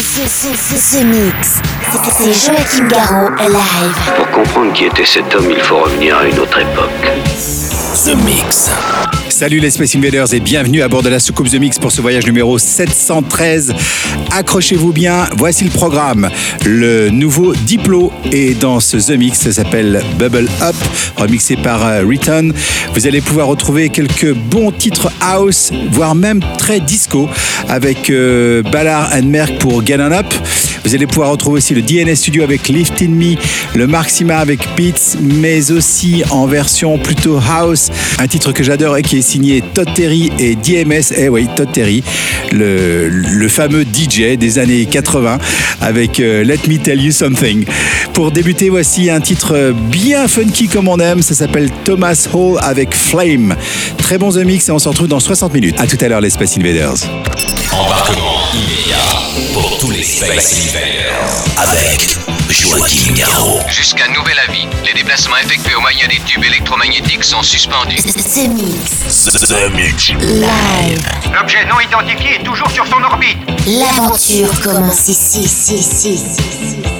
The, the, the, the Mix. C'est Joachim Garraud live. Pour comprendre qui était cet homme, il faut revenir à une autre époque. The Mix. Salut les Space Invaders et bienvenue à bord de la soucoupe The Mix pour ce voyage numéro 713. Accrochez-vous bien, voici le programme. Le nouveau Diplo est dans ce The Mix, ça s'appelle Bubble Up, remixé par euh, Return. Vous allez pouvoir retrouver quelques bons titres house, voire même très disco, avec euh, Ballard and Merck pour Vous allez pouvoir retrouver aussi le DNS Studio avec Lift In Me, le Maxima avec Beats, mais aussi en version plutôt house, un titre que j'adore et qui est signé Todd Terry et DMS. Eh oui, Todd Terry, le, fameux DJ des années 80 avec euh, Let Me Tell You Something. Pour débuter, voici un titre bien funky comme on aime. Ça s'appelle Thomas Hall avec Flame. Très bon The Mix et on se retrouve dans 60 minutes. À tout à l'heure, les Space Invaders. Embarquement pour tous les Space Invaders. Avec Joachim Garraud. Jusqu'à nouvel avis, les déplacements effectués au moyen des tubes électromagnétiques sont suspendus. The Mix. The Mix. Live. L'objet non identifié est toujours sur son orbite. L'aventure commence ici, ici, ici, ici,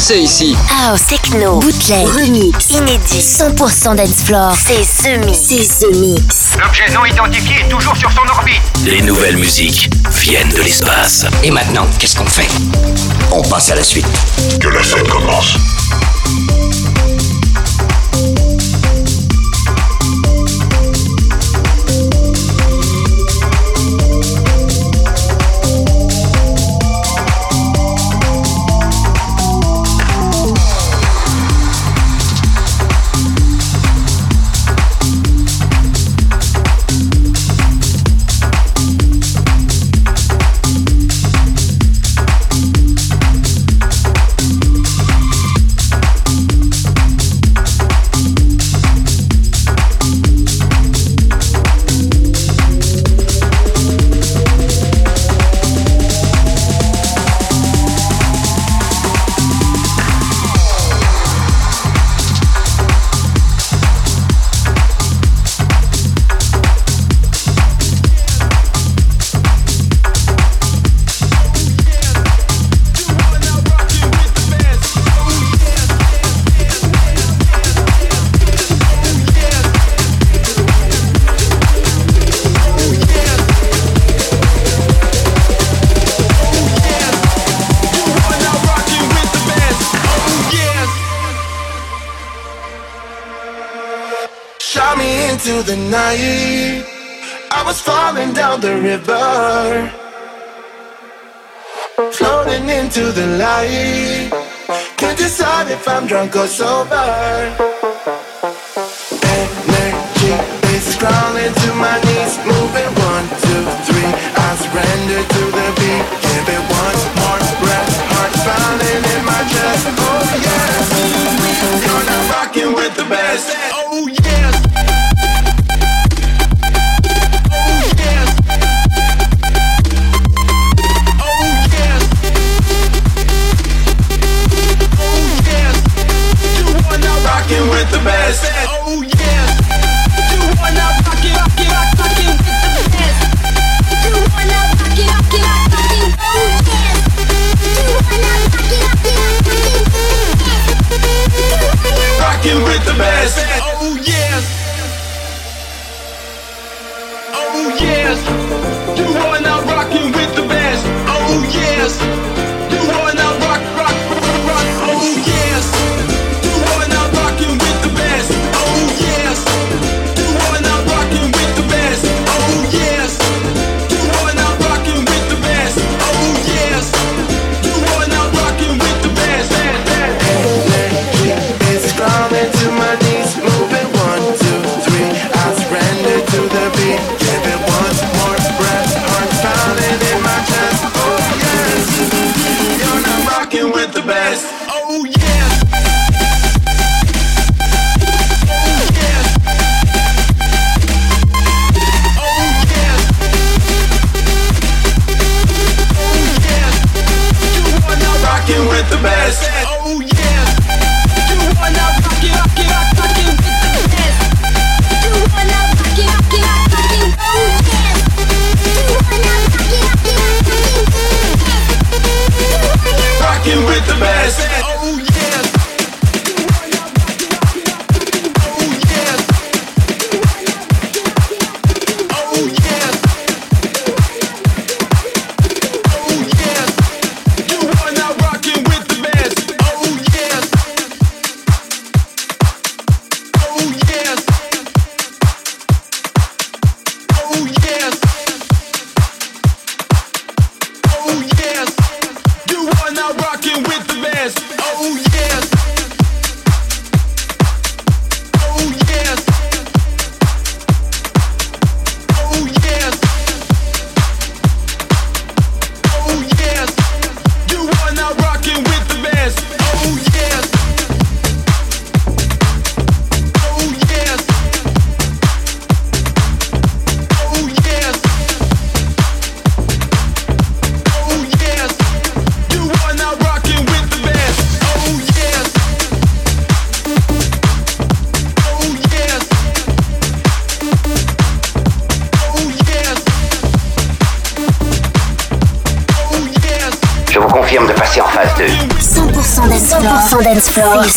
français ici. House, techno, bootleg, remix, inédit, 100% dancefloor. C'est ce mix. C'est ce mix. L'objet non identifié est toujours sur son orbite. Les nouvelles musiques viennent de l'espace. Et maintenant, qu'est-ce qu'on fait? On passe à la suite. Que la scène commence. the river, floating into the light. Can't decide if I'm drunk or sober.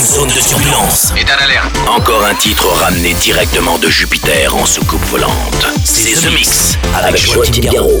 une zone de turbulence. État d'alerte. Encore un titre ramené directement de Jupiter en soucoupe volante. C'est The Mix. Avec Joachim Garraud.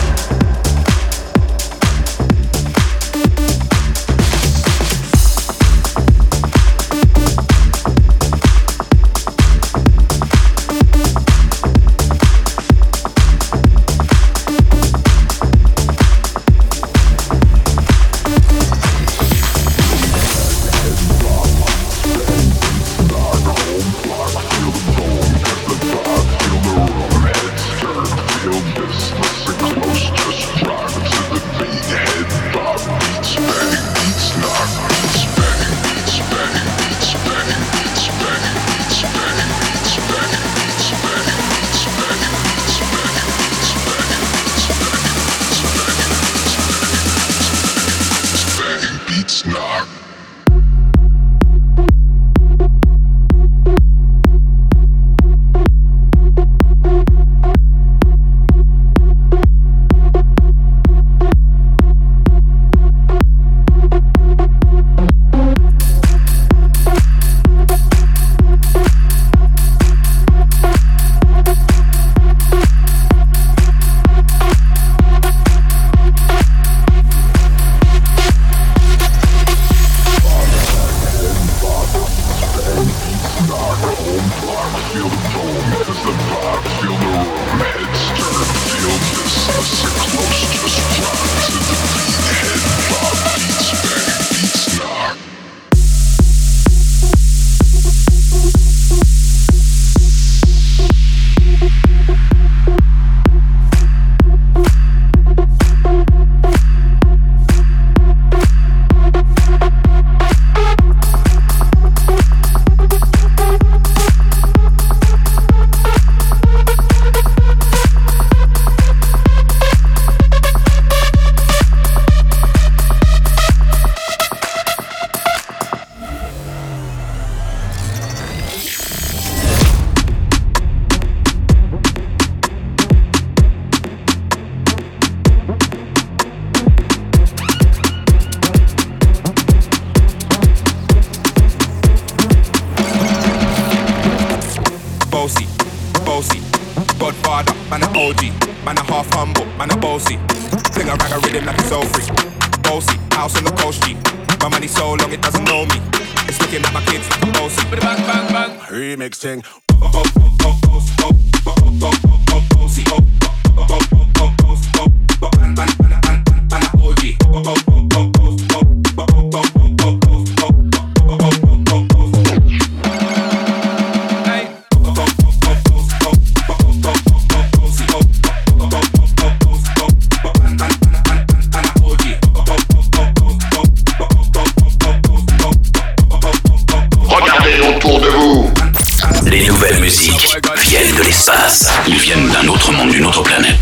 Les nouvelles musiques viennent de l'espace. Ils viennent d'un autre monde, d'une autre planète.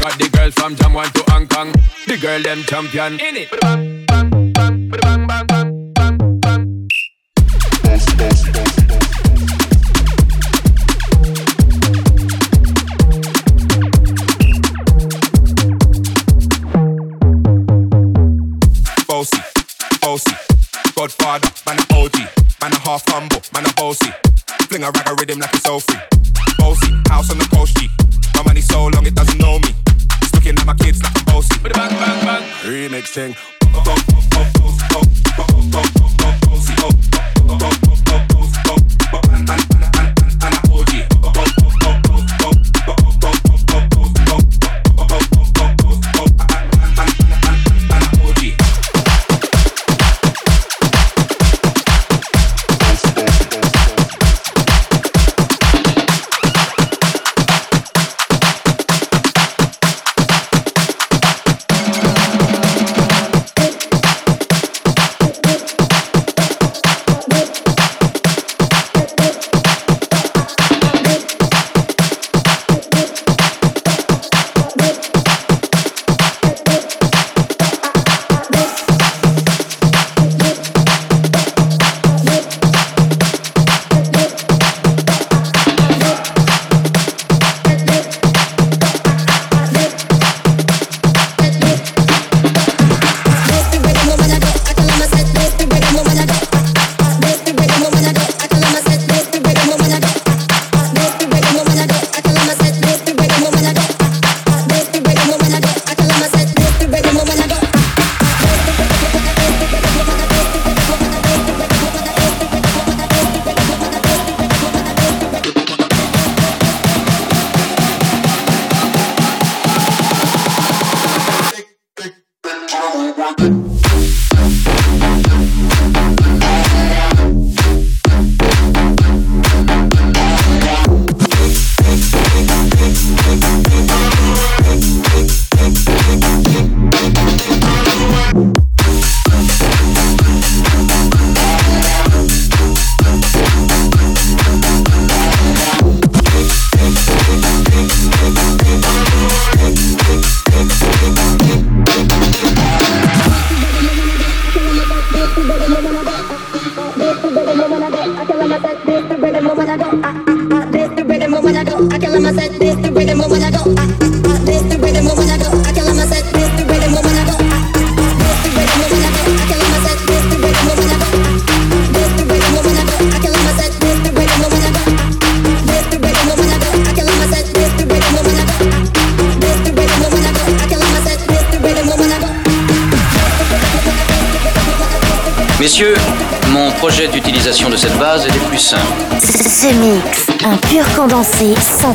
Bossy, bossy, Godfather, man a OG, man a half humble, man a bossy. Fling a rag a rhythm like it's all free. Bossy, house on the coast G. My money so long it doesn't know me. It's looking at my kids like I'm bossy. Remix thing.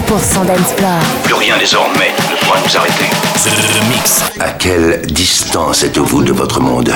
100% dancefloor. Plus rien désormais ne pourra nous arrêter. The Mix. À quelle distance êtes-vous de votre monde?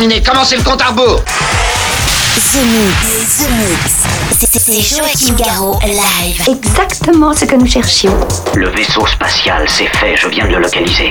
Déterminé, commencez le compte à rebours The Mix, The Mix. C'est Joachim Garraud, live. Exactement ce que nous cherchions. Le vaisseau spatial, c'est fait, je viens de le localiser.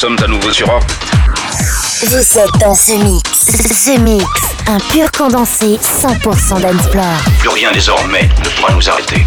Sommes à nouveau sur Orbit. Vous êtes dans ce mix. The Mix. Un pur condensé 100% d'Ensplore. Plus rien désormais ne pourra nous arrêter.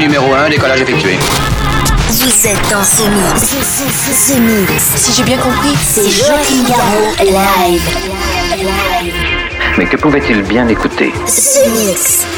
Numéro 1, décollage effectué. Vous êtes dans ce mix. Ce, mix. Si j'ai bien compris, c'est Joachim Garraud live. Mais que pouvait-il bien écouter? Ce mix.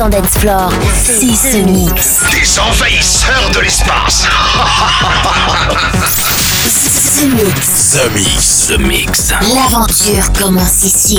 100% dance floor. C'est The Mix. Des envahisseurs de l'espace. The Mix. The Mix. The Mix. L'aventure commence ici.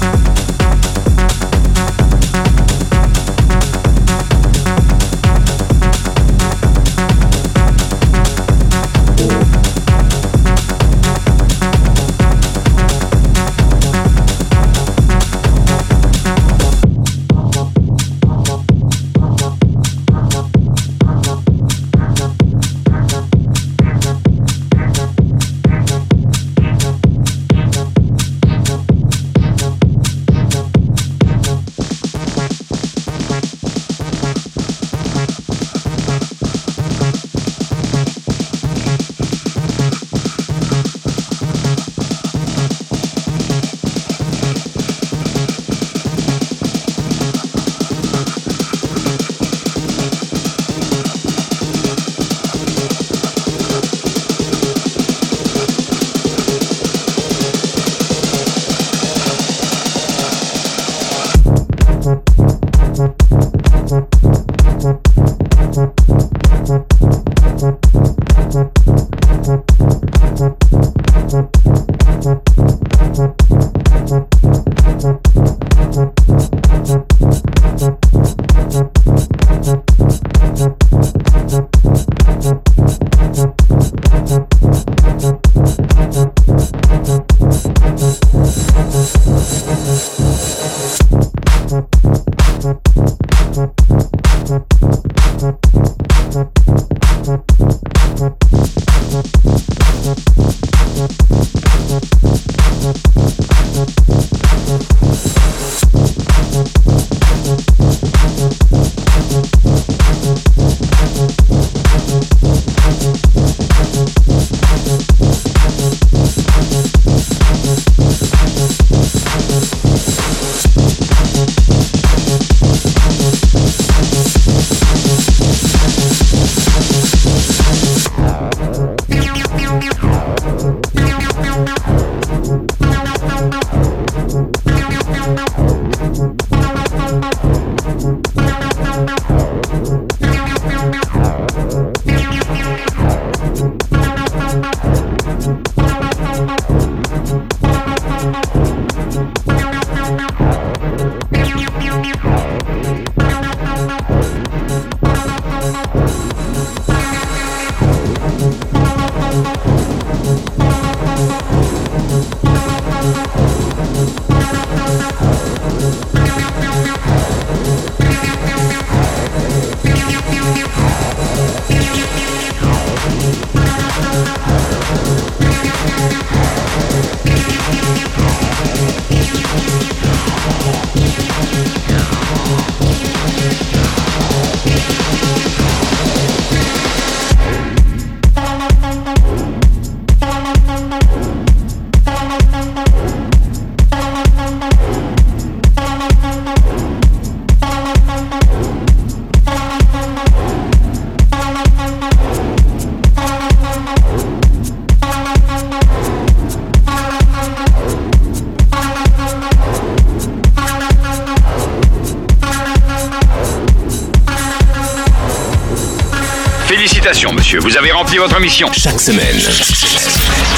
Vous avez rempli votre mission. Chaque semaine,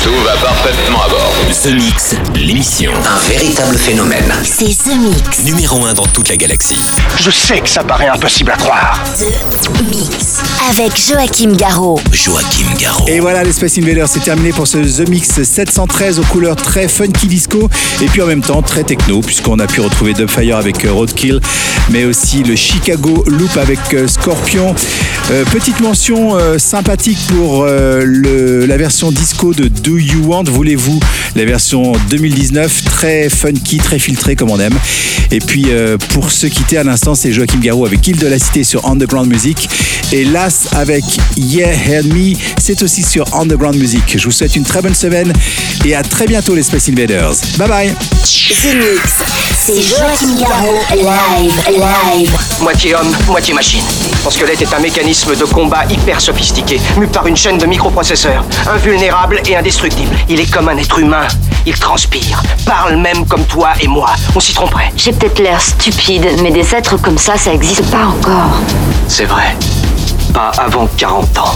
Tout va parfaitement à bord. The Mix, l'émission. Un véritable phénomène. C'est The Mix. Numéro 1 dans toute la galaxie. Je sais que ça paraît impossible à croire. The Mix. Avec Joachim Garraud. Joachim Garraud. Et voilà, les Space Invaders, c'est terminé pour ce The Mix 713 aux couleurs très funky disco et puis en même temps très techno, puisqu'on a pu retrouver Dubfire avec euh, Roadkill, mais aussi le Chicago Loop avec euh, Scorpion. Euh, petite mention euh, sympathique pour euh, le, la version disco de Do You Want, voulez-vous La version 2019, très funky, très filtré comme on aime. Et puis euh, pour se quitter à l'instant, c'est Joachim Garraud avec Île de la Cité sur Underground Music et Las avec Yeah Heard Me, c'est aussi sur Underground Music. Je vous souhaite une très bonne semaine et à très bientôt les Space Invaders. Bye bye. C'est Joachim Garraud. Live, live. Moitié homme, moitié machine. Son squelette est un mécanisme de combat hyper sophistiqué, mu par une chaîne de microprocesseurs, invulnérable et indestructible. Il est comme un être humain. Il transpire, parle même comme toi et moi. On s'y tromperait. J'ai peut-être l'air stupide, mais des êtres comme ça, ça existe pas encore. C'est vrai. Pas avant 40 ans.